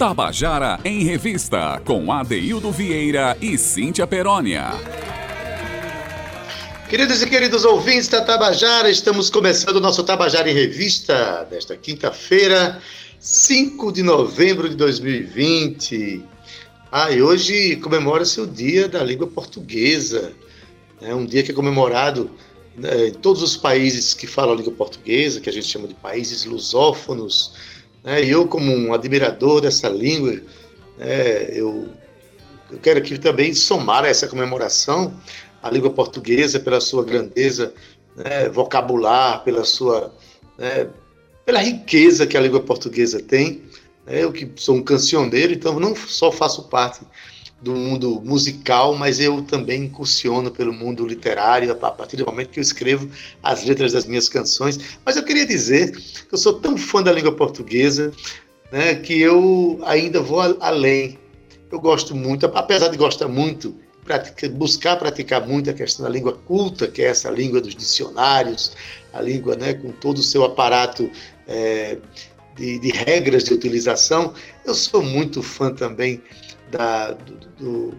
Tabajara em Revista, com Adeildo Vieira e Cíntia Perónia. Queridos e queridos ouvintes da Tabajara, estamos começando o nosso Tabajara em Revista desta quinta-feira, 5 de novembro de 2020. Ah, e hoje comemora-se o Dia da Língua Portuguesa. É um dia que é comemorado né, em todos os países que falam a língua portuguesa, que a gente chama de países lusófonos né? E eu, como um admirador dessa língua, né, eu, eu quero aqui também somar essa comemoração a língua portuguesa pela sua grandeza né, vocabular, pela sua né, pela riqueza que a língua portuguesa tem. Né? Eu que sou um cancioneiro, então não só faço parte do mundo musical, mas eu também incursiono pelo mundo literário a partir do momento que eu escrevo as letras das minhas canções. Mas eu queria dizer que eu sou tão fã da língua portuguesa né, que eu ainda vou além. Eu gosto muito, apesar de gostar muito, buscar praticar muito a questão da língua culta, que é essa língua dos dicionários, a língua né, com todo o seu aparato é, de, de regras de utilização. Eu sou muito fã também da, do,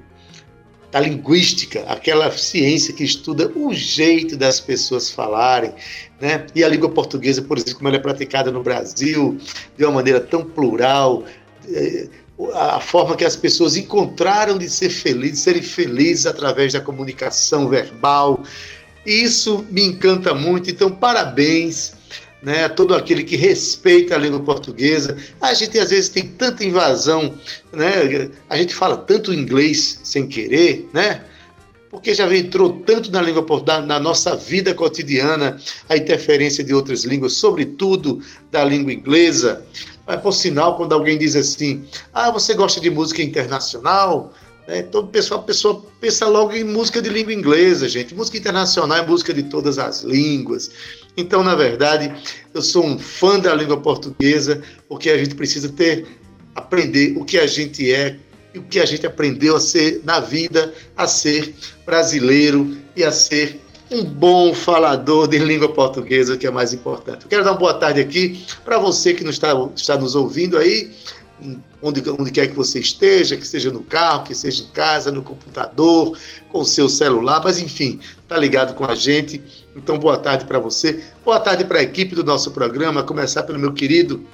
da linguística, aquela ciência que estuda o jeito das pessoas falarem, né? E a língua portuguesa, por exemplo, como ela é praticada no Brasil, de uma maneira tão plural, é, a forma que as pessoas encontraram de ser felizes, de serem felizes através da comunicação verbal. Isso me encanta muito. Então, parabéns né, todo aquele que respeita a língua portuguesa. A gente às vezes tem tanta invasão, né, a gente fala tanto inglês sem querer, né? Porque já entrou tanto na língua portuguesa, na nossa vida cotidiana, a interferência de outras línguas, sobretudo da língua inglesa. Mas, por sinal, quando alguém diz assim, ah, você gosta de música internacional? É, todo pessoal, a pessoa pensa logo em música de língua inglesa, gente. Música internacional é música de todas as línguas. Então, na verdade, eu sou um fã da língua portuguesa, porque a gente precisa ter, aprender o que a gente é e o que a gente aprendeu a ser na vida, a ser brasileiro e a ser um bom falador de língua portuguesa, que é mais importante. Eu quero dar uma boa tarde aqui para você que nos está, está nos ouvindo aí onde, onde quer que você esteja, que seja no carro, que seja em casa, no computador, com o seu celular, mas enfim, tá ligado com a gente. Então, boa tarde para você, boa tarde para a equipe do nosso programa, começar pelo meu querido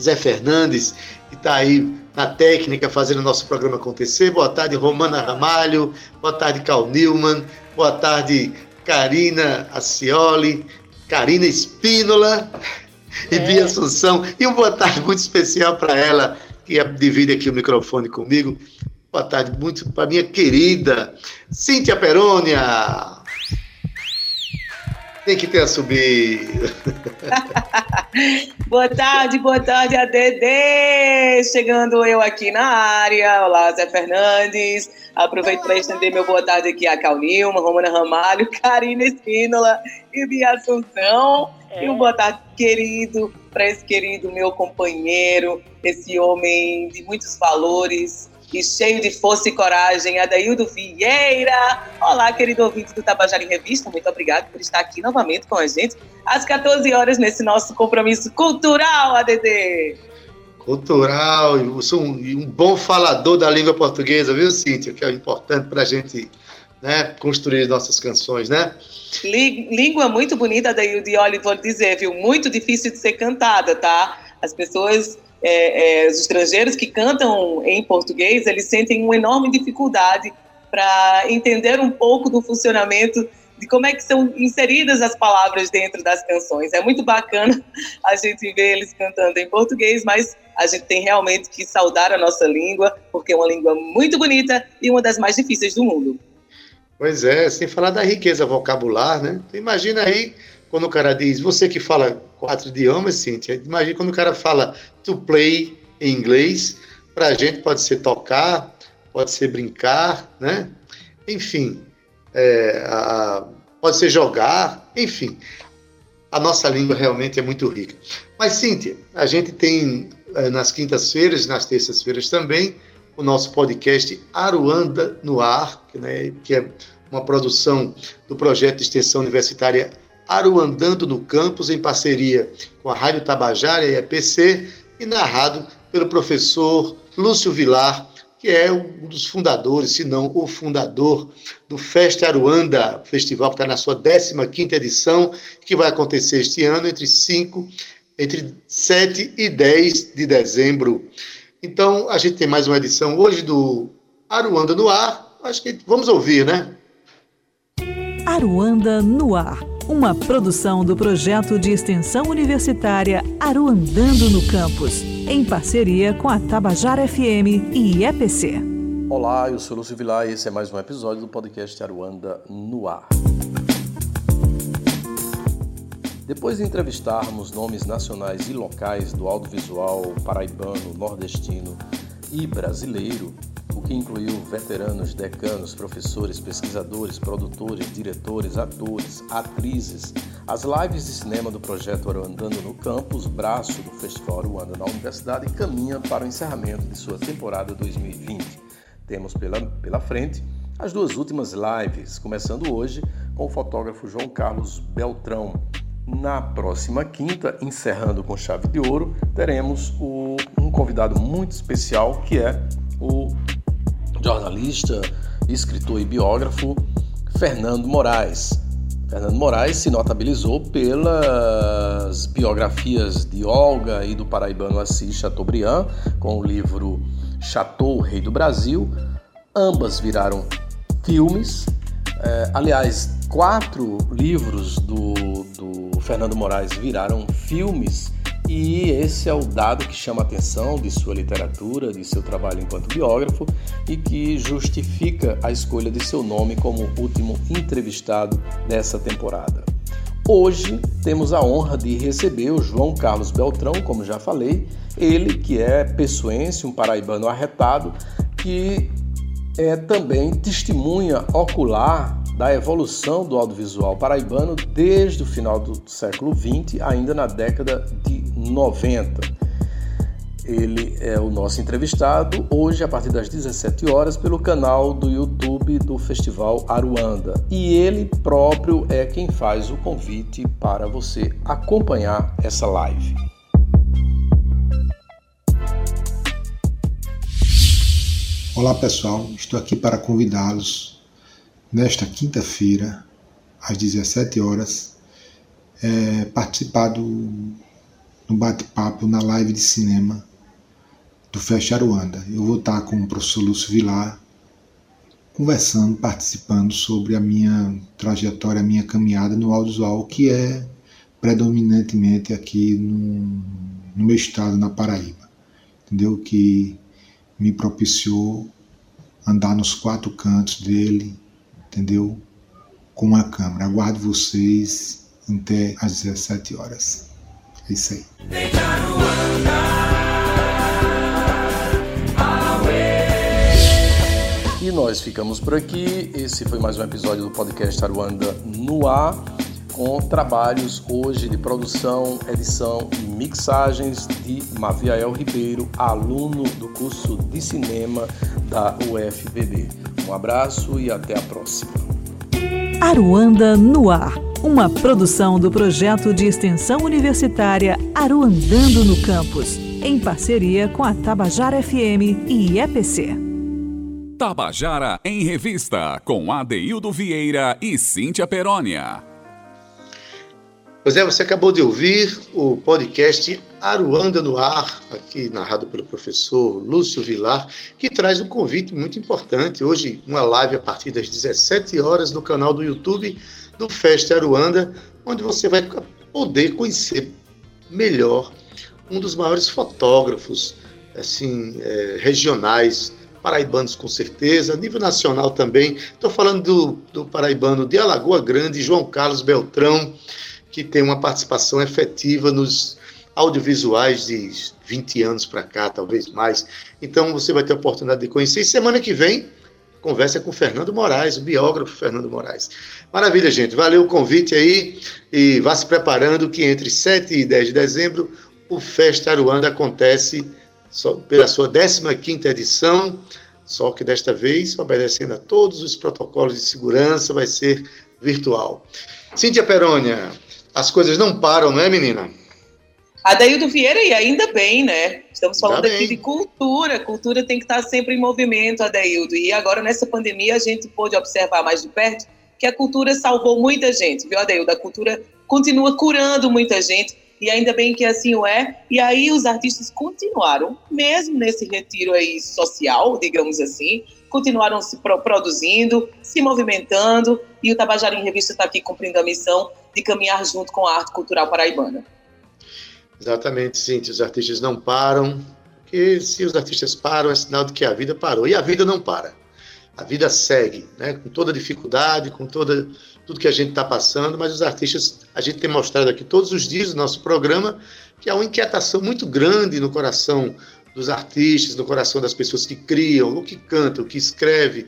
Zé Fernandes, que está aí na técnica fazendo o nosso programa acontecer. Boa tarde, Romana Ramalho, boa tarde, Cal Newman, boa tarde, Karina Acioli, Karina Espínola e é. Bia Assunção. E uma boa tarde muito especial para ela, que divide aqui o microfone comigo. Boa tarde muito para minha querida Cíntia Perônia. Tem que ter a subir. boa tarde, boa tarde, ADD! Chegando eu aqui na área. Olá, Zé Fernandes. Aproveito para estender meu boa tarde aqui a Cal Nilma, Romana Ramalho, Karina Espínola e Bia Assunção. É. E um boa tarde, querido, para esse querido meu companheiro, esse homem de muitos valores e cheio de força e coragem, Adaildo Vieira. Olá, querido ouvinte do Tabajara em Revista, muito obrigado por estar aqui novamente com a gente às 14 horas nesse nosso compromisso cultural, ADD. Cultural, eu sou um, um bom falador da língua portuguesa, viu, Cíntia? Que é importante para a gente né, construir nossas canções, né? Língua muito bonita, daí de olha, vou dizer, viu? Muito difícil de ser cantada, tá? As pessoas, é, é, os estrangeiros que cantam em português, eles sentem uma enorme dificuldade para entender um pouco do funcionamento de como é que são inseridas as palavras dentro das canções. É muito bacana a gente ver eles cantando em português, mas a gente tem realmente que saudar a nossa língua, porque é uma língua muito bonita e uma das mais difíceis do mundo. Pois é, sem falar da riqueza vocabular, né? Imagina aí quando o cara diz, você que fala quatro idiomas, Cíntia, imagina quando o cara fala to play em inglês, para a gente pode ser tocar, pode ser brincar, né? Enfim, é, a, pode ser jogar, enfim. A nossa língua realmente é muito rica. Mas, Cíntia, a gente tem é, nas quintas-feiras, nas terças-feiras também, o nosso podcast Aruanda no Ar, que, né, que é uma produção do projeto de extensão universitária Aruandando no Campus, em parceria com a Rádio Tabajara e a EPC, e narrado pelo professor Lúcio Vilar, que é um dos fundadores, se não o fundador, do Festa Aruanda, festival que está na sua 15ª edição, que vai acontecer este ano entre 5, entre 7 e 10 de dezembro. Então, a gente tem mais uma edição hoje do Aruanda no Ar. Acho que vamos ouvir, né? Aruanda no Ar, uma produção do projeto de extensão universitária Aruandando no Campus, em parceria com a Tabajara FM e EPC. Olá, eu sou Lúcio Vilar e esse é mais um episódio do podcast Aruanda no Ar. Depois de entrevistarmos nomes nacionais e locais do audiovisual paraibano, nordestino e brasileiro, o que incluiu veteranos, decanos, professores, pesquisadores, produtores, diretores, atores, atrizes. As lives de cinema do projeto Aruandando no Campus, braço do Festival Aruanda na Universidade, caminha para o encerramento de sua temporada 2020. Temos pela, pela frente as duas últimas lives, começando hoje com o fotógrafo João Carlos Beltrão. Na próxima quinta, encerrando com chave de ouro, teremos o, um convidado muito especial que é o jornalista, escritor e biógrafo Fernando Moraes. Fernando Moraes se notabilizou pelas biografias de Olga e do paraibano Assis Chateaubriand, com o livro Chateau, Rei do Brasil. Ambas viraram filmes. É, aliás, quatro livros do, do Fernando Moraes viraram filmes e esse é o dado que chama a atenção de sua literatura, de seu trabalho enquanto biógrafo e que justifica a escolha de seu nome como último entrevistado dessa temporada. Hoje temos a honra de receber o João Carlos Beltrão, como já falei, ele que é pessoense, um paraibano arretado, que é também testemunha ocular da evolução do audiovisual paraibano desde o final do século XX, ainda na década de 90. Ele é o nosso entrevistado hoje a partir das 17 horas pelo canal do YouTube do Festival Aruanda. E ele próprio é quem faz o convite para você acompanhar essa live. Olá pessoal, estou aqui para convidá-los nesta quinta-feira, às 17 horas, é, participar do, do bate-papo na live de cinema do Fest Aruanda. Eu vou estar com o professor Lúcio Vilar conversando, participando sobre a minha trajetória, a minha caminhada no audiovisual, que é predominantemente aqui no, no meu estado, na Paraíba. Entendeu? Que me propiciou andar nos quatro cantos dele, entendeu? Com a câmera. Aguardo vocês até às 17 horas. É isso aí. E nós ficamos por aqui. Esse foi mais um episódio do podcast Aruanda no ar, com trabalhos hoje de produção, edição e mixagens de Maviael Ribeiro, aluno do curso de cinema da UFBB. Um abraço e até a próxima. Aruanda no Ar, uma produção do projeto de extensão universitária Aruandando no Campus, em parceria com a Tabajara FM e EPC. Tabajara em Revista, com Adeildo Vieira e Cíntia Perónia. Pois é, você acabou de ouvir o podcast Aruanda no Ar, aqui narrado pelo professor Lúcio Vilar, que traz um convite muito importante. Hoje, uma live a partir das 17 horas no canal do YouTube do Festa Aruanda, onde você vai poder conhecer melhor um dos maiores fotógrafos assim é, regionais paraibanos com certeza, nível nacional também. Estou falando do, do paraibano de Alagoa Grande, João Carlos Beltrão, que tem uma participação efetiva nos audiovisuais de 20 anos para cá, talvez mais. Então você vai ter a oportunidade de conhecer. E semana que vem, conversa com o Fernando Moraes, o biógrafo Fernando Moraes. Maravilha, gente. Valeu o convite aí e vá se preparando que entre 7 e 10 de dezembro o Festa Aruanda acontece pela sua 15ª edição, só que desta vez, obedecendo a todos os protocolos de segurança, vai ser virtual. Cíntia Perônia, as coisas não param, não é, menina? Adaildo Vieira, e ainda bem, né? Estamos falando aqui de cultura. Cultura tem que estar sempre em movimento, Adaildo. E agora, nessa pandemia, a gente pôde observar mais de perto que a cultura salvou muita gente, viu, Adaildo? A cultura continua curando muita gente, e ainda bem que assim o é. E aí os artistas continuaram, mesmo nesse retiro aí social, digamos assim, continuaram se produzindo, se movimentando, e o Tabajara em Revista está aqui cumprindo a missão de caminhar junto com a arte cultural paraibana. Exatamente, Cintia. Os artistas não param, porque se os artistas param, é sinal de que a vida parou. E a vida não para. A vida segue, né? com toda dificuldade, com toda, tudo que a gente está passando, mas os artistas, a gente tem mostrado aqui todos os dias no nosso programa que há uma inquietação muito grande no coração dos artistas, no coração das pessoas que criam, ou que cantam, que escrevem,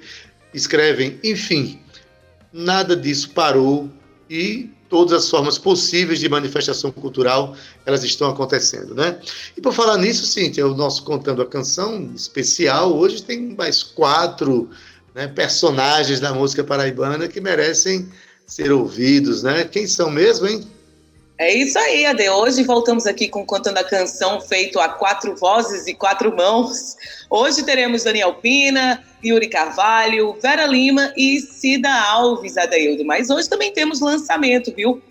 escrevem, enfim, nada disso parou e todas as formas possíveis de manifestação cultural, elas estão acontecendo, né? E por falar nisso, Cíntia, o nosso Contando a Canção especial, hoje tem mais quatro né, personagens da música paraibana que merecem ser ouvidos, né? Quem são mesmo, hein? É isso aí, Ade. Hoje voltamos aqui com Contando a Canção, feito a quatro vozes e quatro mãos. Hoje teremos Daniel Pina, Yuri Carvalho, Vera Lima e Cida Alves, Adeildo. Mas hoje também temos lançamento, viu?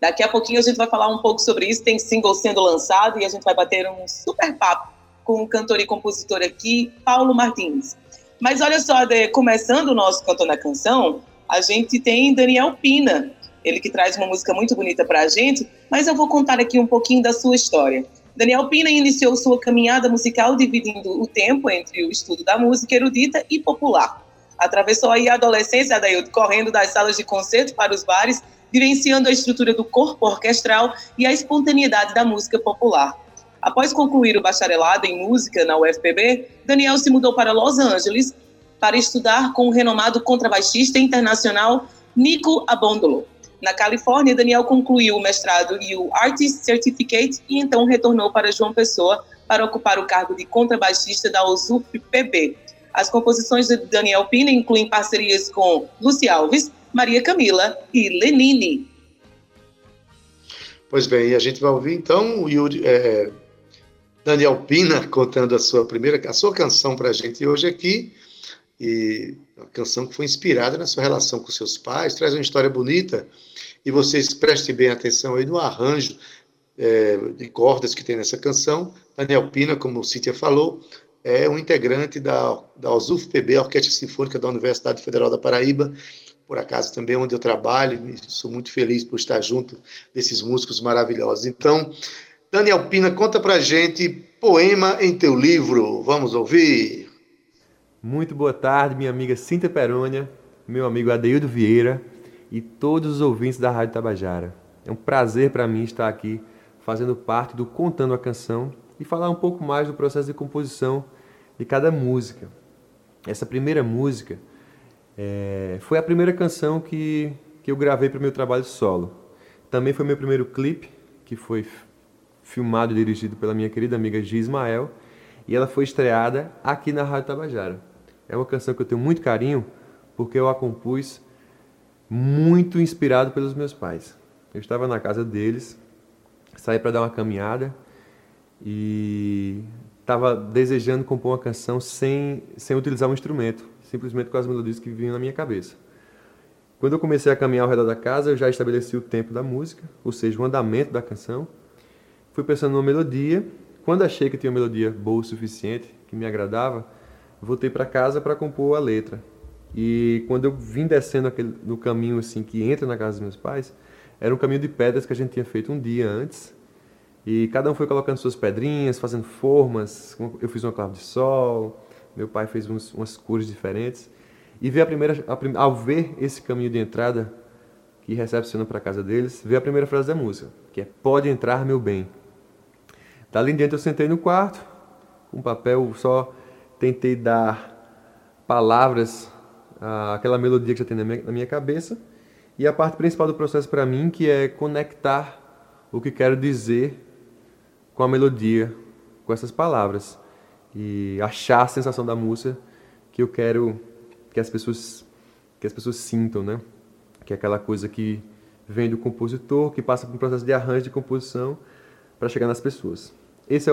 Daqui a pouquinho a gente vai falar um pouco sobre isso. Tem single sendo lançado e a gente vai bater um super papo com o cantor e compositor aqui, Paulo Martins. Mas olha só, Ade, começando o nosso Contando a Canção, a gente tem Daniel Pina, ele que traz uma música muito bonita para a gente, mas eu vou contar aqui um pouquinho da sua história. Daniel Pina iniciou sua caminhada musical dividindo o tempo entre o estudo da música erudita e popular. Atravessou aí a adolescência, Adaildo, correndo das salas de concerto para os bares, vivenciando a estrutura do corpo orquestral e a espontaneidade da música popular. Após concluir o bacharelado em música na UFPB, Daniel se mudou para Los Angeles para estudar com o renomado contrabaixista internacional Nico Abondolo. Na Califórnia, Daniel concluiu o mestrado e o Artist Certificate e então retornou para João Pessoa para ocupar o cargo de contrabaixista da OSUF-PB. As composições de Daniel Pina incluem parcerias com Luci Alves, Maria Camila e Lenine. Pois bem, a gente vai ouvir então o Yuri, é, Daniel Pina contando a sua primeira, a sua canção para a gente hoje aqui. E uma canção que foi inspirada na sua relação com seus pais, traz uma história bonita. E vocês prestem bem atenção aí no arranjo é, de cordas que tem nessa canção. Daniel Pina, como o Cíntia falou, é um integrante da, da OSUF-PB, Orquestra Sinfônica da Universidade Federal da Paraíba, por acaso também onde eu trabalho, e sou muito feliz por estar junto desses músicos maravilhosos. Então, Daniel Pina, conta pra gente Poema em teu livro. Vamos ouvir? Muito boa tarde, minha amiga Cíntia Perônia, meu amigo Adeildo Vieira e todos os ouvintes da Rádio Tabajara. É um prazer para mim estar aqui fazendo parte do Contando a Canção e falar um pouco mais do processo de composição de cada música. Essa primeira música é, foi a primeira canção que, que eu gravei para o meu trabalho solo. Também foi meu primeiro clipe, que foi filmado e dirigido pela minha querida amiga Gia Ismael, e ela foi estreada aqui na Rádio Tabajara. É uma canção que eu tenho muito carinho porque eu a compus muito inspirado pelos meus pais. Eu estava na casa deles, saí para dar uma caminhada e estava desejando compor uma canção sem, sem utilizar um instrumento, simplesmente com as melodias que vinham na minha cabeça. Quando eu comecei a caminhar ao redor da casa, eu já estabeleci o tempo da música, ou seja, o andamento da canção. Fui pensando numa melodia. Quando achei que tinha uma melodia boa o suficiente, que me agradava, voltei para casa para compor a letra. E quando eu vim descendo aquele, no caminho assim que entra na casa dos meus pais, era um caminho de pedras que a gente tinha feito um dia antes. E cada um foi colocando suas pedrinhas, fazendo formas. Eu fiz uma clave de sol, meu pai fez uns, umas cores diferentes. E ver a primeira, a, ao ver esse caminho de entrada que recepciona para a casa deles, ver a primeira frase da música, que é Pode entrar, meu bem. Dali em diante eu sentei no quarto, com um papel só tentei dar palavras àquela melodia que já tem na minha, na minha cabeça. E a parte principal do processo para mim, que é conectar o que quero dizer com a melodia, com essas palavras. E achar a sensação da música que eu quero que as pessoas que as pessoas sintam, né? Que é aquela coisa que vem do compositor, que passa por um processo de arranjo de composição, para chegar nas pessoas. Esse é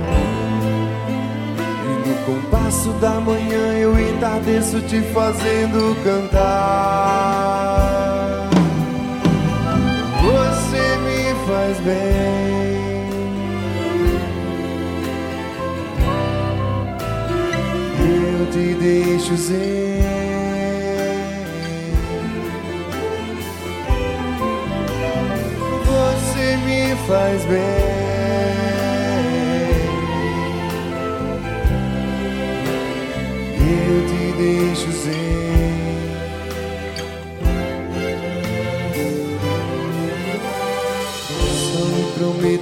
Com o passo da manhã eu entardeço te fazendo cantar. Você me faz bem. Eu te deixo ser. Você me faz bem.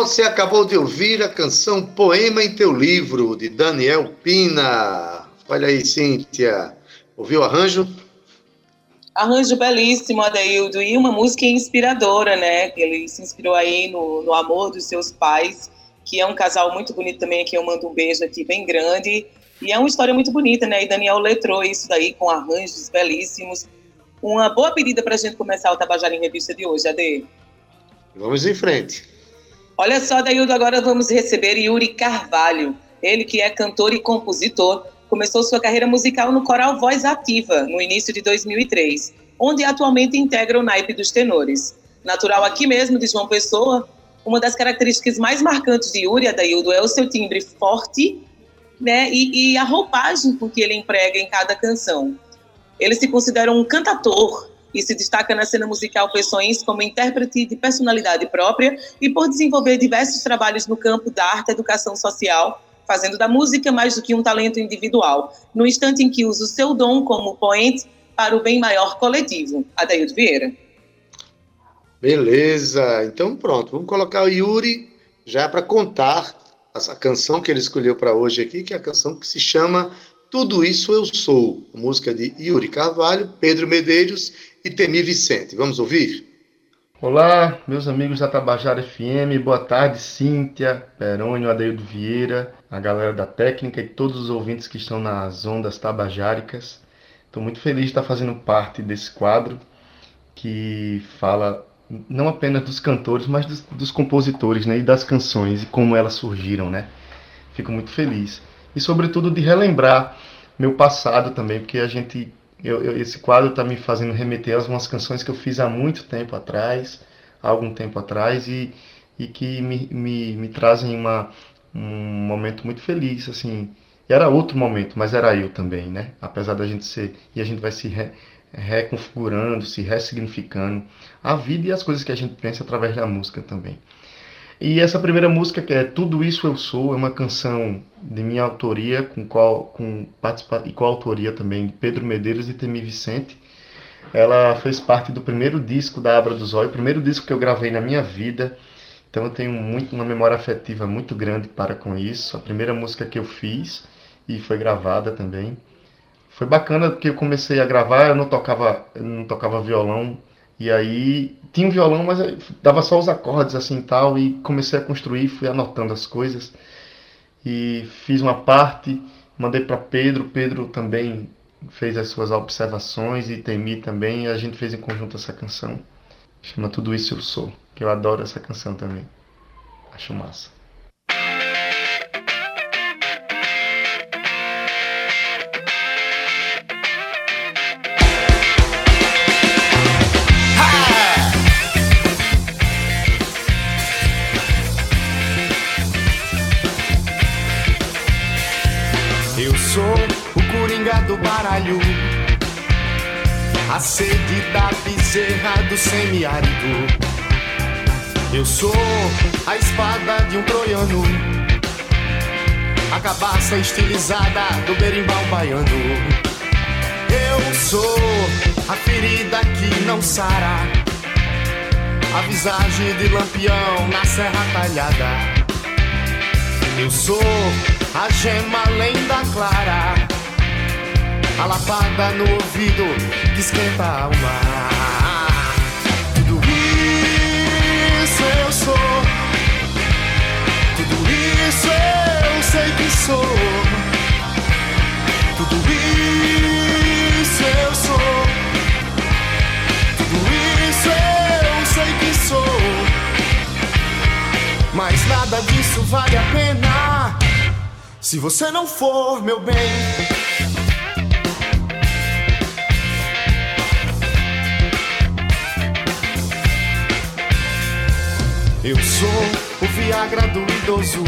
Você acabou de ouvir a canção Poema em Teu Livro, de Daniel Pina. Olha aí, Cíntia. Ouviu o arranjo? Arranjo belíssimo, Adeildo, e uma música inspiradora, né? Ele se inspirou aí no, no amor dos seus pais, que é um casal muito bonito também, que eu mando um beijo aqui bem grande. E é uma história muito bonita, né? E Daniel letrou isso daí com arranjos belíssimos. Uma boa pedida para a gente começar o Tabajara em Revista de hoje, Ade. Vamos em frente. Olha só, Daildo, agora vamos receber Yuri Carvalho. Ele que é cantor e compositor, começou sua carreira musical no coral Voz Ativa, no início de 2003, onde atualmente integra o naipe dos tenores. Natural aqui mesmo de João Pessoa, uma das características mais marcantes de Yuri, Adaildo, é o seu timbre forte né, e, e a roupagem com que ele emprega em cada canção. Ele se considera um cantator e se destaca na cena musical pessoense como intérprete de personalidade própria e por desenvolver diversos trabalhos no campo da arte e educação social, fazendo da música mais do que um talento individual, no instante em que usa o seu dom como poente para o bem maior coletivo. Adaildo Vieira. Beleza, então pronto, vamos colocar o Yuri já para contar essa canção que ele escolheu para hoje aqui, que é a canção que se chama Tudo Isso Eu Sou, música de Yuri Carvalho, Pedro Medeiros e Temi Vicente. Vamos ouvir? Olá, meus amigos da Tabajara FM, boa tarde, Cíntia, Perônio, Adeildo Vieira, a galera da técnica e todos os ouvintes que estão nas ondas tabajáricas. Estou muito feliz de estar fazendo parte desse quadro que fala não apenas dos cantores, mas dos, dos compositores né, e das canções e como elas surgiram. Né? Fico muito feliz. E, sobretudo, de relembrar meu passado também, porque a gente eu, eu, esse quadro está me fazendo remeter a algumas canções que eu fiz há muito tempo atrás, há algum tempo atrás, e, e que me, me, me trazem uma, um momento muito feliz, assim. Era outro momento, mas era eu também, né? Apesar da gente ser. E a gente vai se re, reconfigurando, se ressignificando a vida e as coisas que a gente pensa através da música também. E essa primeira música, que é Tudo Isso Eu Sou, é uma canção de minha autoria, com qual, com participa e com a autoria também de Pedro Medeiros e Temi Vicente. Ela fez parte do primeiro disco da Abra do Zóio, o primeiro disco que eu gravei na minha vida. Então eu tenho muito, uma memória afetiva muito grande para com isso. A primeira música que eu fiz e foi gravada também. Foi bacana porque eu comecei a gravar, eu não tocava, eu não tocava violão, e aí tinha um violão, mas dava só os acordes assim tal, e comecei a construir, fui anotando as coisas. E fiz uma parte, mandei para Pedro, Pedro também fez as suas observações e Temi também, e a gente fez em conjunto essa canção. Chama Tudo Isso Eu Sou, que eu adoro essa canção também. Acho massa. A sede da bezerra do semiárido. Eu sou a espada de um troiano. A cabaça estilizada do berimbau baiano. Eu sou a ferida que não sara. A visagem de lampião na serra talhada. Eu sou a gema lenda clara a lapada no ouvido que esquenta a alma. Tudo isso eu sou, tudo isso eu sei que sou. Tudo isso eu sou, tudo isso eu sei que sou. Mas nada disso vale a pena se você não for meu bem. Eu sou o Viagra do idoso,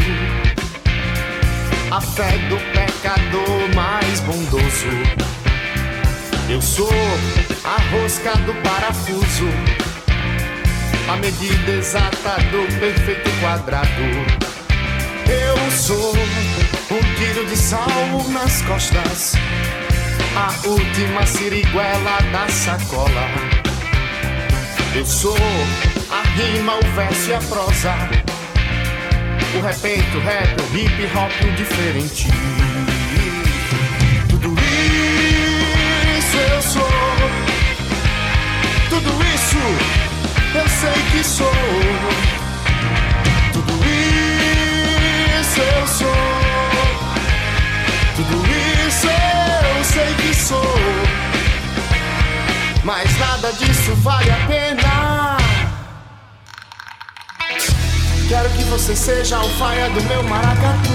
a fé do pecador mais bondoso. Eu sou a rosca do parafuso, a medida exata do perfeito quadrado. Eu sou um tiro de sal nas costas, a última siriguela da sacola. Eu sou rima, o verso e a prosa. O repente, o rap, o hip hop, o diferente. Tudo isso eu sou. Tudo isso eu sei que sou. Tudo isso eu sou. Tudo isso eu sei que sou. Mas nada disso vale a pena. Quero que você seja o faia do meu maracatu.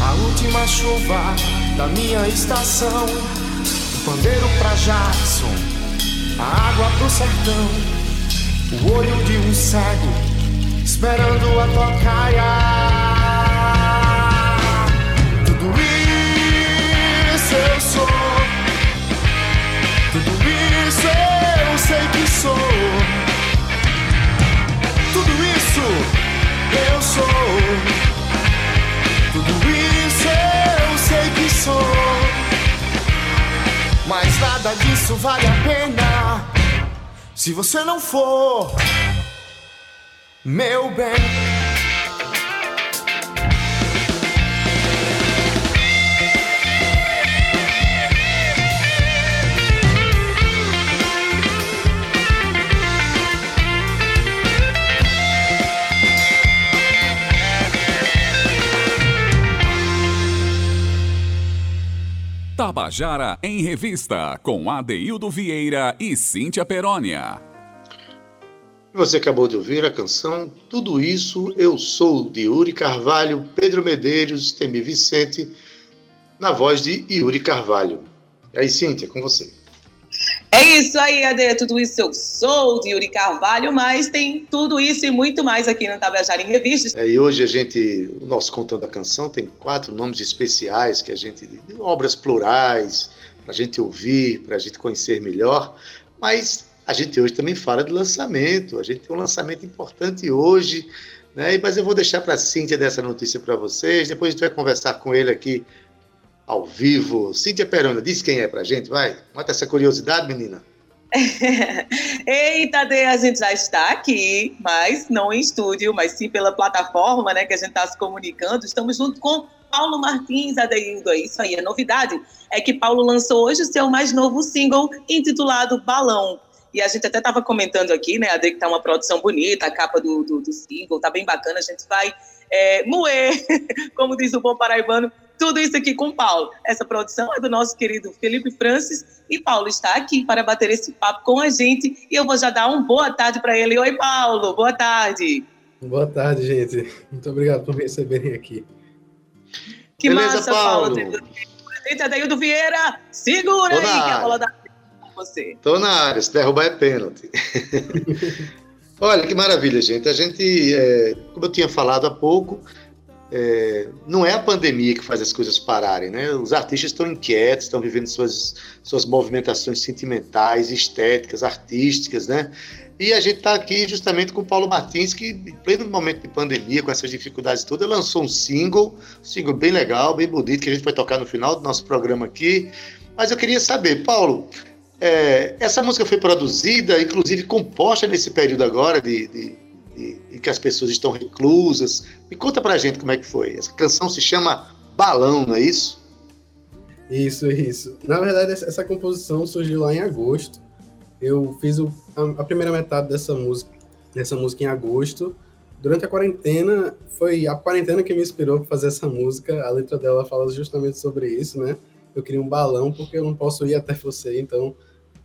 A última chuva da minha estação. O pandeiro pra Jackson, a água pro sertão. O olho de um cego esperando a tocaia. Tudo isso eu sou. Tudo isso sou. Isso eu sou. Tudo isso eu sei que sou. Mas nada disso vale a pena se você não for meu bem. Tabajara em Revista, com Adeildo Vieira e Cíntia Perónia. Você acabou de ouvir a canção Tudo Isso Eu Sou, de Yuri Carvalho, Pedro Medeiros, Temi Vicente, na voz de Yuri Carvalho. E aí, Cíntia, com você. É isso aí, Ade, tudo isso eu sou de Yuri Carvalho, mas tem tudo isso e muito mais aqui no Tabajara em Revistas. É, e hoje a gente, o nosso Contando a Canção tem quatro nomes especiais que a gente, obras plurais, para a gente ouvir, para a gente conhecer melhor, mas a gente hoje também fala de lançamento, a gente tem um lançamento importante hoje, né? mas eu vou deixar para a Cíntia dessa notícia para vocês, depois a gente vai conversar com ele aqui ao vivo. Cíntia Perona, diz quem é pra gente, vai. Mata essa curiosidade, menina. Eita, Dê, a gente já está aqui, mas não em estúdio, mas sim pela plataforma, né, que a gente está se comunicando. Estamos junto com Paulo Martins, Adeildo. É isso aí, a novidade é que Paulo lançou hoje o seu mais novo single, intitulado Balão. E a gente até estava comentando aqui, né, Ade, que tá uma produção bonita, a capa do, do, do single, tá bem bacana, a gente vai é, moer, como diz o bom paraibano, tudo isso aqui com Paulo. Essa produção é do nosso querido Felipe Francis e Paulo está aqui para bater esse papo com a gente e eu vou já dar uma boa tarde para ele. Oi, Paulo, boa tarde. Boa tarde, gente. Muito obrigado por me receberem aqui. Que Beleza, massa, Paulo. Paulo. Presidente Adaildo Vieira, segura Tô aí que a bola da você. Tô na área, se derrubar é pênalti. Olha que maravilha, gente. A gente, é, como eu tinha falado há pouco, é, não é a pandemia que faz as coisas pararem, né? Os artistas estão inquietos, estão vivendo suas, suas movimentações sentimentais, estéticas, artísticas, né? E a gente está aqui justamente com o Paulo Martins, que em pleno momento de pandemia, com essas dificuldades todas, lançou um single, um single bem legal, bem bonito, que a gente vai tocar no final do nosso programa aqui. Mas eu queria saber, Paulo, é, essa música foi produzida, inclusive composta nesse período agora de, de e, que as pessoas estão reclusas. Me conta pra gente como é que foi. Essa canção se chama Balão, não é isso? Isso, isso. Na verdade, essa composição surgiu lá em agosto. Eu fiz o, a, a, primeira metade dessa música, dessa música em agosto. Durante a quarentena, foi a quarentena que me inspirou para fazer essa música. A letra dela fala justamente sobre isso, né? Eu queria um balão porque eu não posso ir até você, então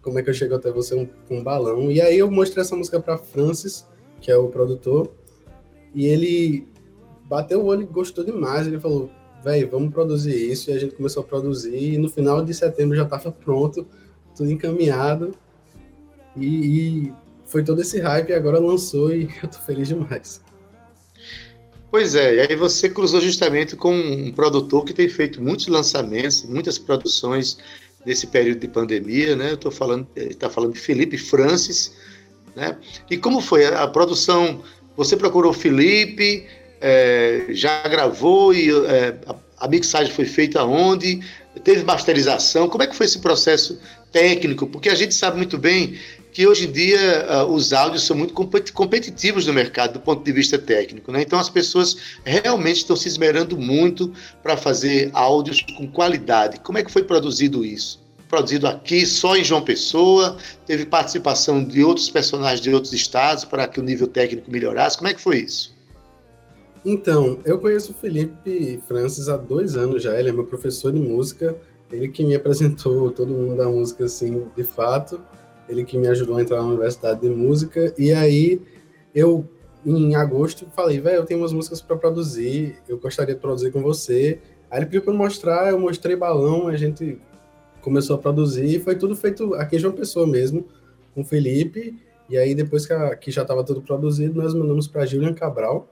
como é que eu chego até você com um, um balão? E aí eu mostrei essa música para Francis que é o produtor, e ele bateu o olho e gostou demais. Ele falou: velho, vamos produzir isso. E a gente começou a produzir, e no final de setembro já estava pronto, tudo encaminhado. E, e, foi todo esse hype, e agora lançou, e eu tô feliz demais. Pois é, e aí você cruzou justamente com um produtor que tem feito muitos lançamentos, muitas produções nesse período de pandemia, né? Eu estou falando, está falando de Felipe Francis, né? E como foi a, produção? Você procurou Felipe, é, já gravou e é, a, a, mixagem foi feita onde? Teve masterização? Como é que foi esse processo técnico? Porque a gente sabe muito bem que hoje em dia uh, os áudios são muito competitivos no mercado do ponto de vista técnico, né? Então as pessoas realmente estão se esmerando muito para fazer áudios com qualidade. Como é que foi produzido isso? Produzido aqui só em João Pessoa, teve participação de outros personagens de outros estados para que o nível técnico melhorasse. Como é que foi isso? Então, eu conheço o Felipe Francis há dois anos já, ele é meu professor de música, ele que me apresentou todo mundo da música, assim, de fato, ele que me ajudou a entrar na universidade de música, e aí eu, em agosto, falei, velho, eu tenho umas músicas para produzir, eu gostaria de produzir com você, aí ele pediu para mostrar, eu mostrei balão, a gente começou a produzir, foi tudo feito aqui em João Pessoa mesmo, com o Felipe, e aí depois que, a, que já estava tudo produzido, nós mandamos para Julian Cabral,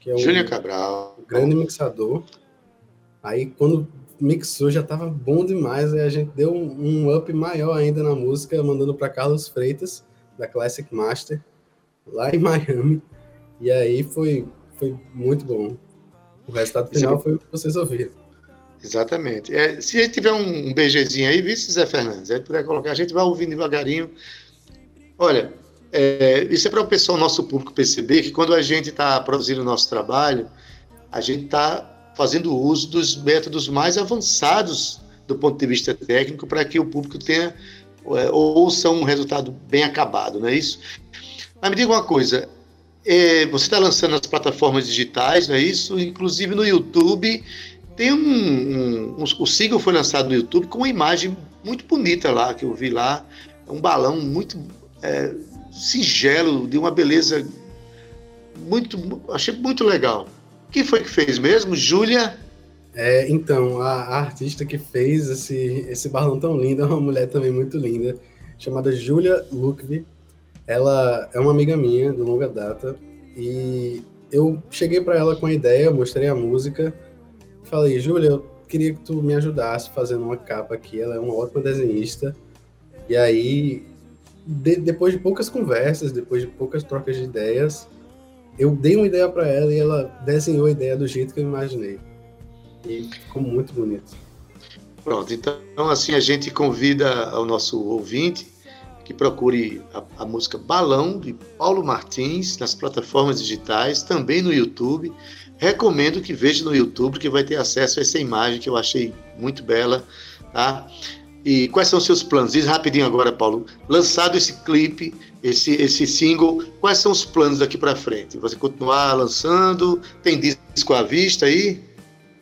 que é um Julian Cabral. grande mixador. Aí quando mixou já estava bom demais, aí a gente deu um, um, up maior ainda na música, mandando para Carlos Freitas, da Classic Master, lá em Miami. E aí foi, foi muito bom. O resultado final foi o que vocês ouviram. Exatamente. É, se a gente tiver um, um aí, viu, Zé Fernandes? A gente puder colocar, a gente vai ouvindo devagarinho. Olha, é, isso é para o pessoal, nosso público perceber que quando a gente está produzindo o nosso trabalho, a gente está fazendo uso dos métodos mais avançados do ponto de vista técnico para que o público tenha é, ouça um resultado bem acabado, não é isso? Mas me diga uma coisa, é, você está lançando nas plataformas digitais, não é isso? Inclusive no YouTube tem um, um, um, o single foi lançado no YouTube com uma imagem muito bonita lá que eu vi lá, um balão muito é, singelo, de uma beleza muito, achei muito legal. Quem foi que fez mesmo? Júlia? É, então, a, a, artista que fez esse, esse balão tão lindo é uma mulher também muito linda, chamada Julia Lukvi. Ela é uma amiga minha de longa data e eu cheguei para ela com a ideia, mostrei a música, falei, Júlia, eu queria que tu me ajudasse fazendo uma capa aqui. Ela é uma ótima desenhista. E aí, de, depois de poucas conversas, depois de poucas trocas de ideias, eu dei uma ideia para ela e ela desenhou a ideia do jeito que eu imaginei. E ficou muito bonito. Pronto, então assim a gente convida ao nosso ouvinte que procure a, a, música Balão de Paulo Martins nas plataformas digitais, também no YouTube. Recomendo que veja no YouTube, que vai ter acesso a essa imagem que eu achei muito bela, tá? E quais são seus planos? Diz rapidinho agora, Paulo. Lançado esse clipe, esse, esse single, quais são os planos daqui para frente? Você continuar lançando? Tem disco à vista aí?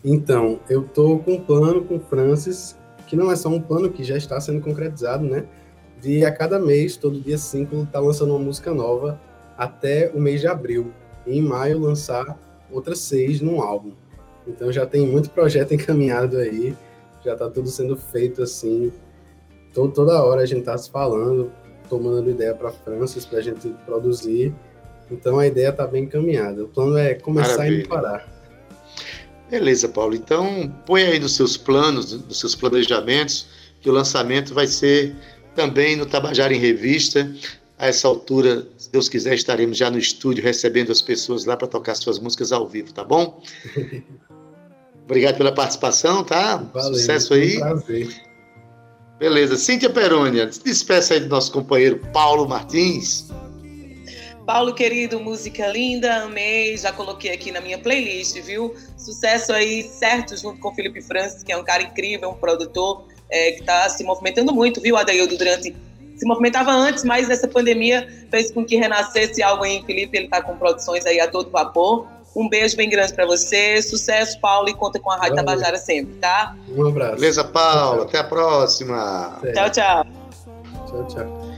Então, eu tô com um plano com o Francis, que não é só um plano que já está sendo concretizado, né? De a cada mês, todo dia 5, tá lançando uma música nova até o mês de abril. E em maio lançar outras seis num álbum. Então já tem muito projeto encaminhado aí, já tá tudo sendo feito assim. Todo, toda hora a gente tá se falando, tomando ideia para Francis para a gente produzir. Então a ideia tá bem encaminhada. O plano é começar Maravilha. e não parar. Beleza, Paulo. Então, põe aí nos seus planos, nos seus planejamentos, que o lançamento vai ser também no Tabajara em Revista. A essa altura, se Deus quiser, estaremos já no estúdio recebendo as pessoas lá para tocar suas músicas ao vivo, tá bom? Obrigado pela participação, tá? Valeu, Sucesso aí. Um prazer. Beleza. Cíntia Perônia, despeça aí do nosso companheiro Paulo Martins. Paulo, querido, música linda, amei, já coloquei aqui na minha playlist, viu? Sucesso aí, certo, junto com o Felipe Francis, que é um cara incrível, um produtor é, que está se movimentando muito, viu, Adaildo, durante... Se movimentava antes, mas essa pandemia fez com que renascesse algo aí em Felipe, ele está com produções aí a todo vapor. Um beijo bem grande para você, sucesso, Paulo, e conta com a Rádio Valeu. Tabajara sempre, tá? Um abraço. Beleza, Paulo, até a próxima. Tchau, tchau. Tchau, tchau.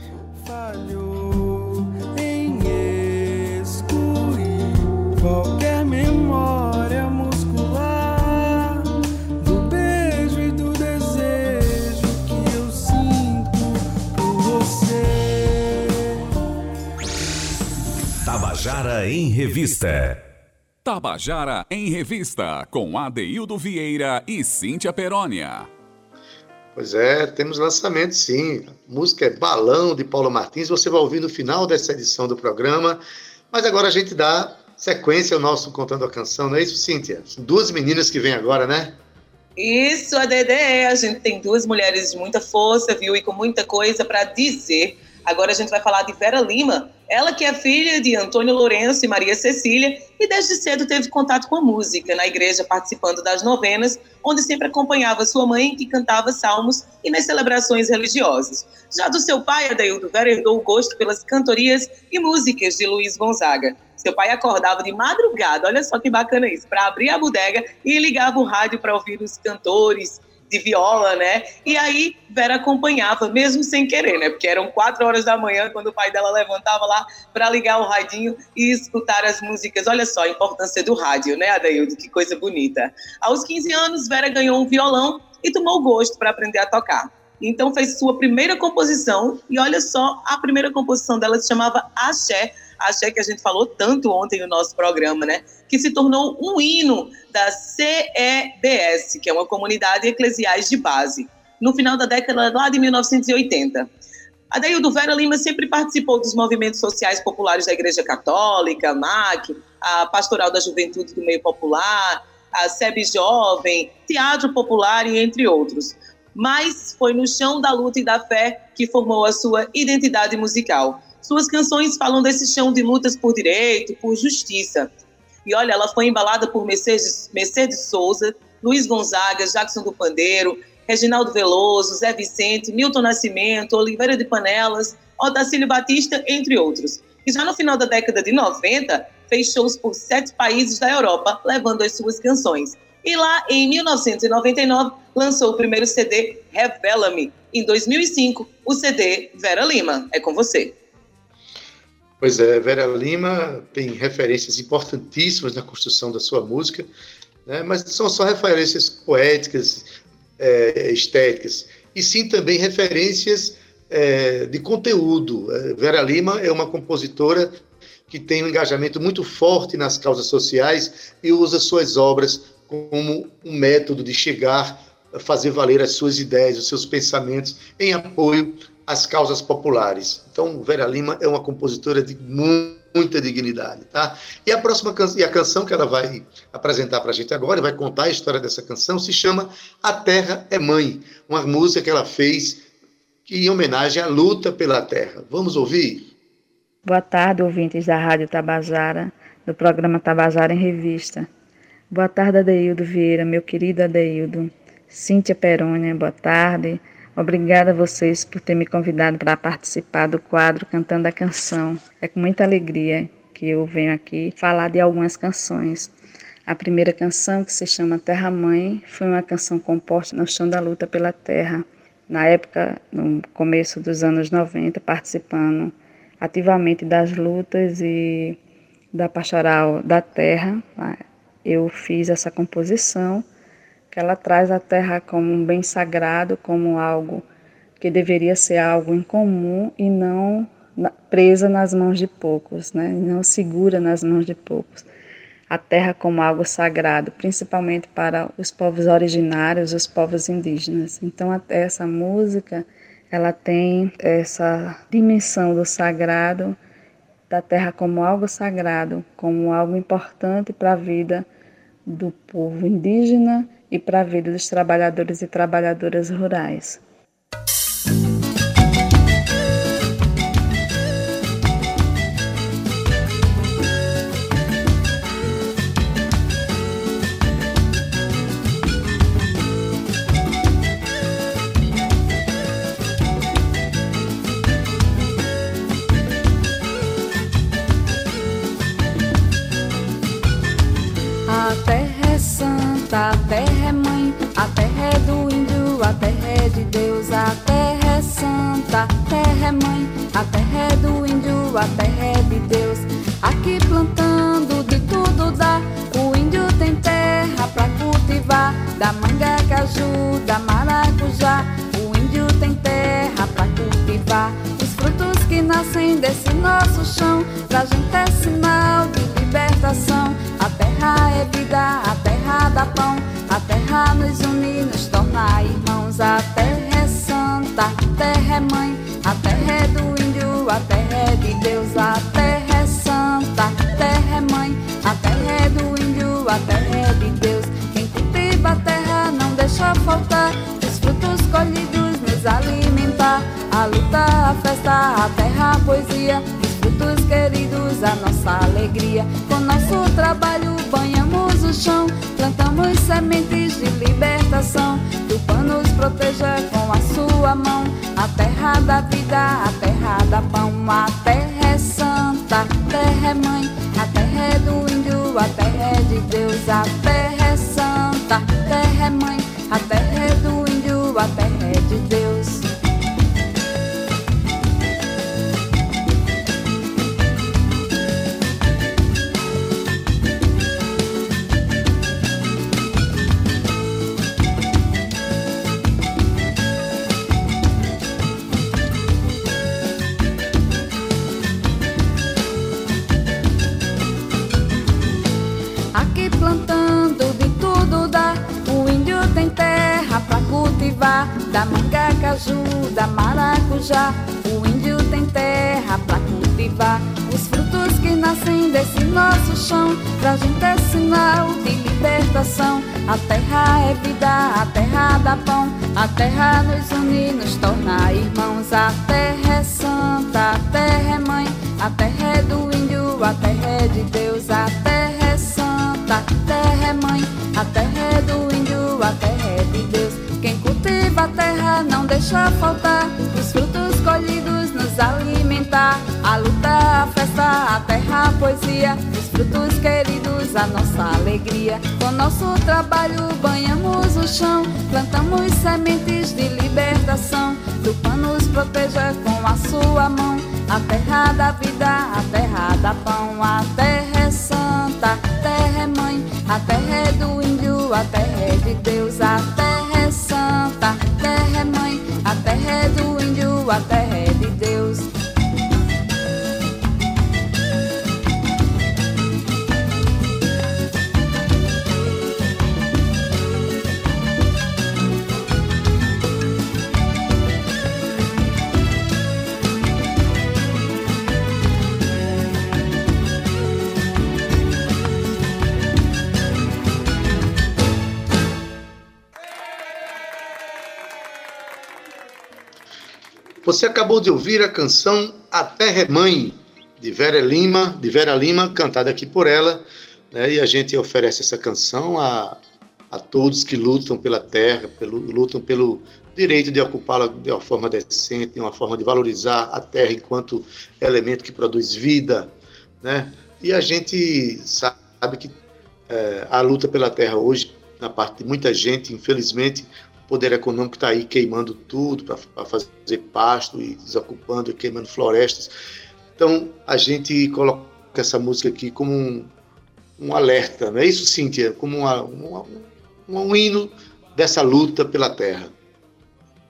Tabajara em Revista. Tabajara em Revista, com Adeildo Vieira e Cíntia Perónia. Pois é, temos lançamento sim. A música é Balão de Paulo Martins. Você vai ouvir no final dessa edição do programa. Mas agora a gente dá sequência ao nosso Contando a Canção, não é isso, Cíntia? São duas meninas que vêm agora, né? Isso, a Dedé. A gente tem duas mulheres de muita força, viu? E com muita coisa para dizer. Agora a gente vai falar de Vera Lima, ela que é filha de Antônio Lourenço e Maria Cecília e desde cedo teve contato com a música na igreja, participando das novenas, onde sempre acompanhava sua mãe, que cantava salmos, e nas celebrações religiosas. Já do seu pai, Adaildo Vera herdou o gosto pelas cantorias e músicas de Luiz Gonzaga. Seu pai acordava de madrugada, olha só que bacana isso, para abrir a bodega e ligava o rádio para ouvir os cantores de viola, né? E aí Vera acompanhava, mesmo sem querer, né? Porque eram quatro horas da manhã quando o pai dela levantava lá para ligar o radinho e escutar as músicas. Olha só a importância do rádio, né, Adaildo? Que coisa bonita. Aos 15 anos, Vera ganhou um violão e tomou gosto para aprender a tocar. Então fez sua primeira composição e olha só, a primeira composição dela se chamava Axé, Axé que a gente falou tanto ontem no nosso programa, né? Que se tornou um hino da CEBS, que é uma comunidade eclesiais de base, no final da década lá de 1980. Adaildo Vera Lima sempre participou dos movimentos sociais populares da Igreja Católica, MAC, a Pastoral da Juventude do Meio Popular, a SEB Jovem, Teatro Popular e entre outros. Mas foi no chão da luta e da fé que formou a sua identidade musical. Suas canções falam desse chão de lutas por direito, por justiça. E olha, ela foi embalada por Mercedes, Mercedes Souza, Luiz Gonzaga, Jackson do Pandeiro, Reginaldo Veloso, Zé Vicente, Milton Nascimento, Oliveira de Panelas, Otacílio Batista, entre outros. E já no final da década de 90, fez shows por sete países da Europa, levando as suas canções. E lá, em 1999, lançou o primeiro CD, Revela-me. Em 2005, o CD Vera Lima. É com você. Pois é, Vera Lima tem referências importantíssimas na construção da sua música, né, mas são só referências poéticas, é, estéticas, e sim também referências é, de conteúdo. É, Vera Lima é uma compositora que tem um engajamento muito forte nas causas sociais e usa suas obras como um método de chegar a fazer valer as suas ideias, os seus pensamentos em apoio às causas populares. Então, Vera Lima é uma compositora de muita dignidade, tá? E a próxima canção, e a canção que ela vai apresentar para a gente agora, vai contar a história dessa canção, se chama A Terra é Mãe, uma música que ela fez em homenagem à luta pela terra. Vamos ouvir? Boa tarde, ouvintes da Rádio Tabajara, do programa Tabajara em Revista. Boa tarde, Adeildo Vieira, meu querido Adeildo. Cíntia Perônia, boa tarde. Obrigada a vocês por ter me convidado para participar do quadro Cantando a Canção. É com muita alegria que eu venho aqui falar de algumas canções. A primeira canção, que se chama Terra Mãe, foi uma canção composta no chão da luta pela terra. Na época, no começo dos anos 90, participando ativamente das lutas e da pastoral da terra, eu fiz essa composição que ela traz a terra como um bem sagrado, como algo que deveria ser algo incomum e não presa nas mãos de poucos, né? não segura nas mãos de poucos. A terra como algo sagrado, principalmente para os povos originários, os povos indígenas. Então, essa música, ela tem essa dimensão do sagrado, da terra como algo sagrado, como algo importante para a vida do povo indígena e para a vida dos trabalhadores e trabalhadoras rurais. Sua mão. A terra da vida, a terra da pão, a terra é santa, a terra é mãe, a terra é do índio, a terra é de Deus, a terra da manga, caju, da maracujá. O terra pra cultivar os frutos que nascem desse nosso chão. Pra gente é sinal de libertação. A terra é vida, a terra dá pão. A terra nos une, nos torna irmãos. A terra é santa, a terra é mãe. A terra é do índio, a terra é de Deus. Deixa faltar os frutos colhidos nos alimentar. A luta, a festa, a terra, a poesia, os frutos queridos, a nossa alegria. Com nosso trabalho banhamos o chão, plantamos sementes de libertação. Tupã nos proteja com a sua mão. A terra da vida, a terra da pão, a terra Você acabou de ouvir a canção A Terra é Mãe, de Vera Lima, de Vera Lima, cantada aqui por ela, né? e a gente oferece essa canção a, a todos que lutam pela terra, pelo, lutam pelo direito de ocupá-la de uma forma decente, de uma forma de valorizar a terra enquanto elemento que produz vida, né? E a gente sabe que é, a luta pela terra hoje, na parte de muita gente, infelizmente, poder econômico está aí queimando tudo para fazer pasto e desocupando e queimando florestas. Então, a gente coloca essa música aqui como um, um alerta, não é isso, Cíntia? Como uma, uma, um hino dessa luta pela terra.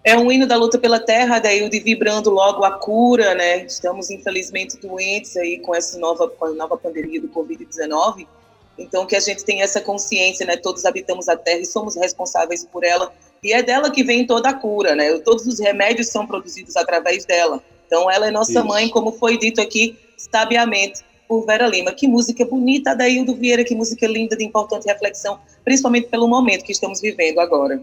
É um hino da luta pela terra, daí de vibrando logo a cura, né? Estamos infelizmente doentes aí com essa nova, com a nova pandemia do Covid-19. Então que a gente tenha essa consciência, né? Todos habitamos a terra e somos responsáveis por ela e é dela que vem toda a cura, né? Todos os remédios são produzidos através dela. Então, ela é nossa Isso. mãe, como foi dito aqui sabiamente por Vera Lima. Que música bonita, Adaildo Vieira, que música linda, de importante reflexão, principalmente pelo momento que estamos vivendo agora.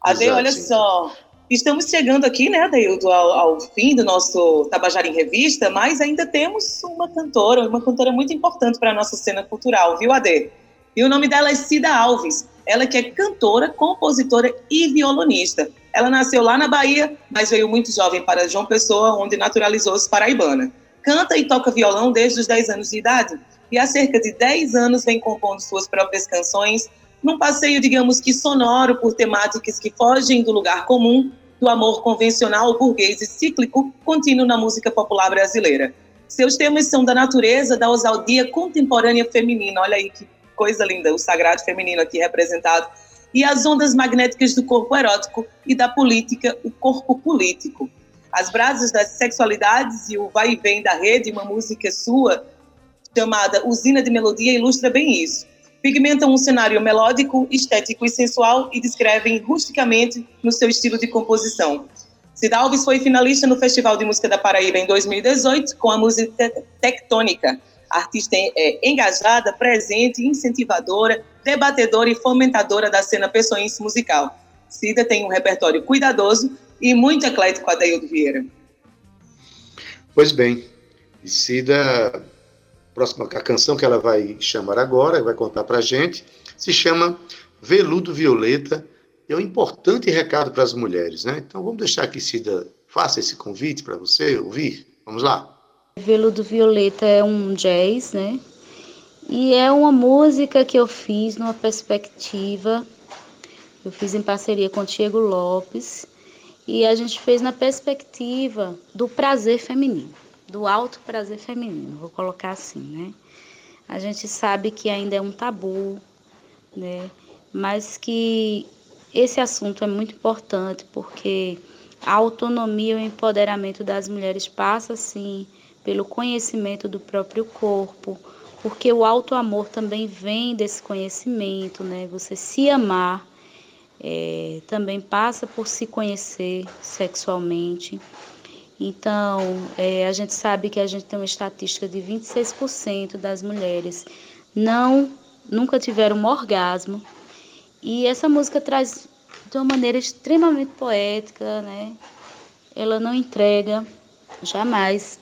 Ade, olha só, estamos chegando aqui, né, Adeildo, ao, ao, fim do nosso Tabajara em Revista, mas ainda temos uma cantora, uma cantora muito importante para a nossa cena cultural, viu, Ade? E o nome dela é Cida Alves. Ela que é cantora, compositora e violonista. Ela nasceu lá na Bahia, mas veio muito jovem para João Pessoa, onde naturalizou-se paraibana. Canta e toca violão desde os 10 anos de idade e há cerca de 10 anos vem compondo suas próprias canções num passeio, digamos que sonoro, por temáticas que fogem do lugar comum, do amor convencional, burguês e cíclico, contínuo na música popular brasileira. Seus temas são da natureza, da ousadia contemporânea feminina. Olha aí que coisa linda, o sagrado feminino aqui representado, e as ondas magnéticas do corpo erótico e da política, o corpo político. As brasas das sexualidades e o vai e vem da rede, uma música sua chamada Usina de Melodia ilustra bem isso. Pigmentam um cenário melódico, estético e sensual e descrevem rusticamente no seu estilo de composição. Cida Alves foi finalista no Festival de Música da Paraíba em 2018 com a música Tectônica, artista é, engajada, presente, incentivadora, debatedora e fomentadora da cena pessoense musical. Cida tem um repertório cuidadoso e muito eclético, Adeildo Vieira. Pois bem, Cida, próxima a canção que ela vai chamar agora, vai contar para gente, se chama Veludo Violeta, é um importante recado para as mulheres, né? Então vamos deixar que Cida faça esse convite para você ouvir. Vamos lá. Veludo Violeta é um jazz, né? E é uma música que eu fiz numa perspectiva, eu fiz em parceria com o Diego Lopes, e a gente fez na perspectiva do prazer feminino, do alto prazer feminino, vou colocar assim, né? A gente sabe que ainda é um tabu, né? Mas que esse assunto é muito importante porque a autonomia e o empoderamento das mulheres passa, sim, pelo conhecimento do próprio corpo, porque o alto amor também vem desse conhecimento, né? Você se amar é, também passa por se conhecer sexualmente. Então, é, a gente sabe que a gente tem uma estatística de 26% das mulheres não nunca tiveram um orgasmo. E essa música traz de uma maneira extremamente poética, né? Ela não entrega jamais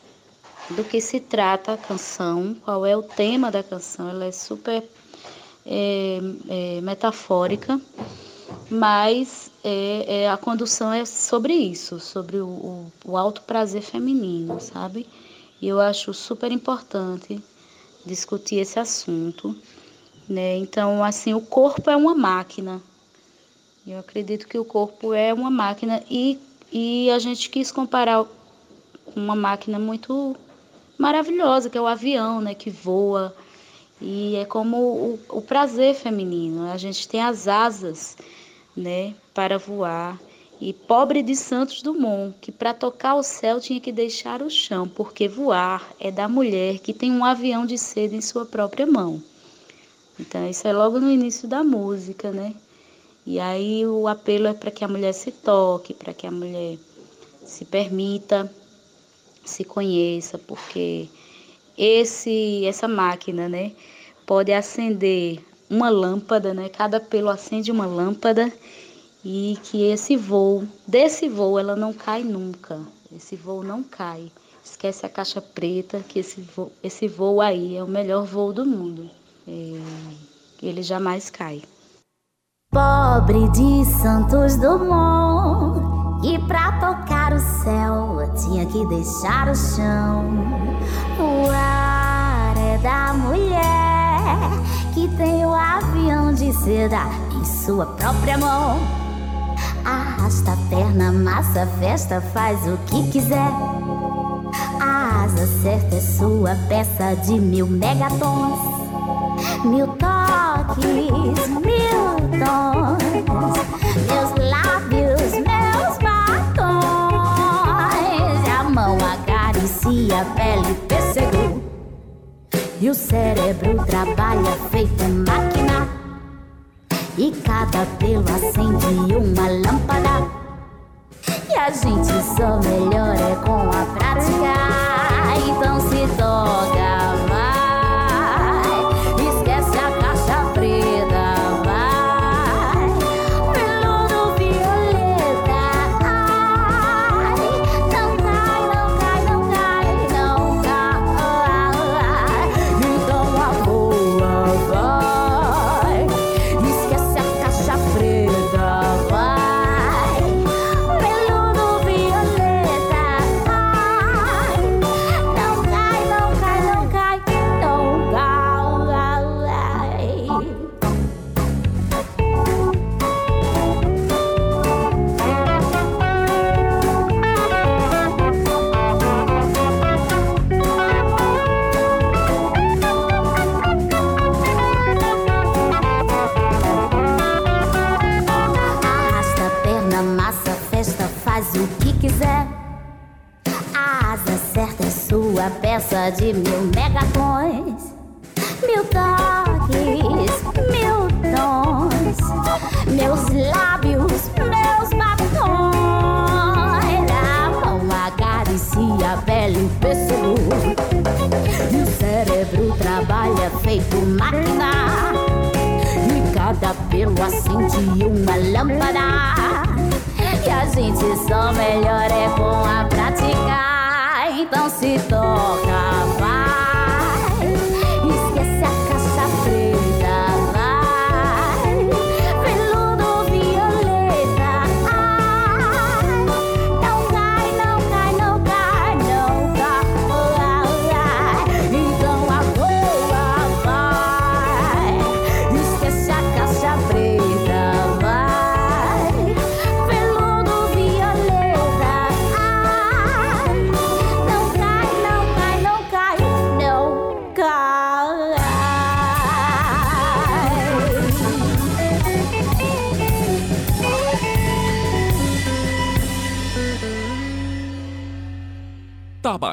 do que se trata a canção, qual é o tema da canção. Ela é super é, é, metafórica, mas é, é, a condução é sobre isso, sobre o, o, o alto prazer feminino, sabe? E eu acho super importante discutir esse assunto, né? Então, assim, o corpo é uma máquina. Eu acredito que o corpo é uma máquina e, e a gente quis comparar uma máquina muito maravilhosa, que é o avião, né, que voa. E é como o, o prazer feminino. A gente tem as asas, né, para voar. E pobre de Santos Dumont, que para tocar o céu tinha que deixar o chão, porque voar é da mulher que tem um avião de seda em sua própria mão. Então, isso é logo no início da música, né? E aí o apelo é para que a mulher se toque, para que a mulher se permita, se conheça, porque esse essa máquina, né, pode acender uma lâmpada, né? Cada pelo acende uma lâmpada e que esse voo, desse voo ela não cai nunca. Esse voo não cai. Esquece a caixa preta, que esse voo, esse voo aí é o melhor voo do mundo. É, ele jamais cai. Pobre de Santos Dumont, e pra tocar o céu tinha que deixar o chão. O ar é da mulher que tem o avião de seda em sua própria mão. Arrasta a perna, massa, festa, faz o que quiser. A asa certa é sua peça de mil megatons. Mil toques, mil tons. Meus a pele, pêssego. E o cérebro trabalha feito máquina. E cada pelo acende uma lâmpada. E a gente só melhora com a prática. Então se toca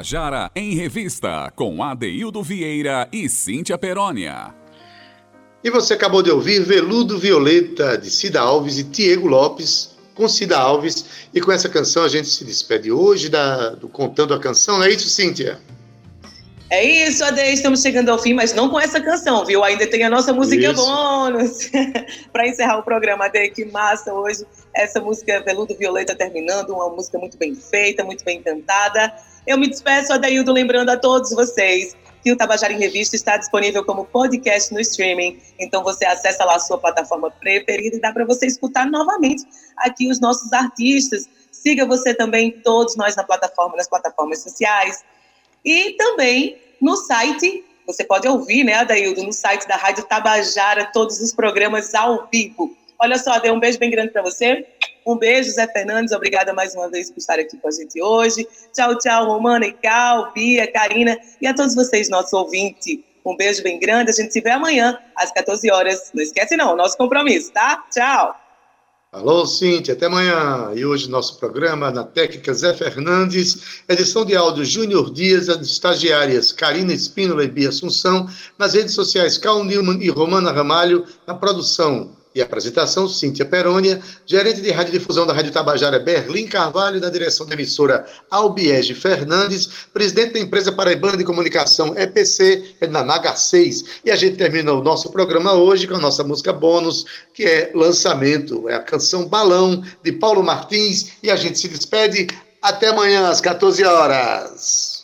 Tabajara em Revista, com Adeildo Vieira e Cíntia Perónia. E você acabou de ouvir Veludo Violeta, de Cida Alves e Diego Lopes, com Cida Alves. E com essa canção a gente se despede hoje da, do Contando a Canção. É isso, Cíntia? É isso, Ade, estamos chegando ao fim, mas não com essa canção, viu? Ainda tem a nossa música isso. bônus para encerrar o programa, Ade, que massa hoje. Essa música Veludo Violeta terminando, uma música muito bem feita, muito bem cantada. Eu me despeço, Adeildo, lembrando a todos vocês que o Tabajara em Revista está disponível como podcast no streaming. Então você acessa lá a sua plataforma preferida e dá para você escutar novamente aqui os nossos artistas. Siga você também, todos nós na plataforma, nas plataformas sociais. E também no site, você pode ouvir, né, Adaildo, no site da Rádio Tabajara, todos os programas ao vivo. Olha só, dei um beijo bem grande para você. Um beijo, Zé Fernandes. Obrigada mais uma vez por estar aqui com a gente hoje. Tchau, tchau, Romana e Cal, Bia, Karina e a todos vocês, nossos ouvintes. Um beijo bem grande. A gente se vê amanhã, às 14 horas. Não esquece, não, nosso compromisso, tá? Tchau. Alô, Cintia, até amanhã. E hoje nosso programa na técnica Zé Fernandes, edição de áudio Júnior Dias, as estagiárias Karina Espínola e Bia Assunção, nas redes sociais Cal Newman e Romana Ramalho, na produção e apresentação, Cíntia Perônia, gerente de radiodifusão da Rádio Tabajara, Berlim Carvalho, da direção da emissora Albiege Fernandes, presidente da empresa Paraibana de Comunicação EPC, Enanaga 6. E a gente termina o nosso programa hoje com a nossa música bônus, que é lançamento, é a canção Balão, de Paulo Martins, e a gente se despede até amanhã às 14 horas.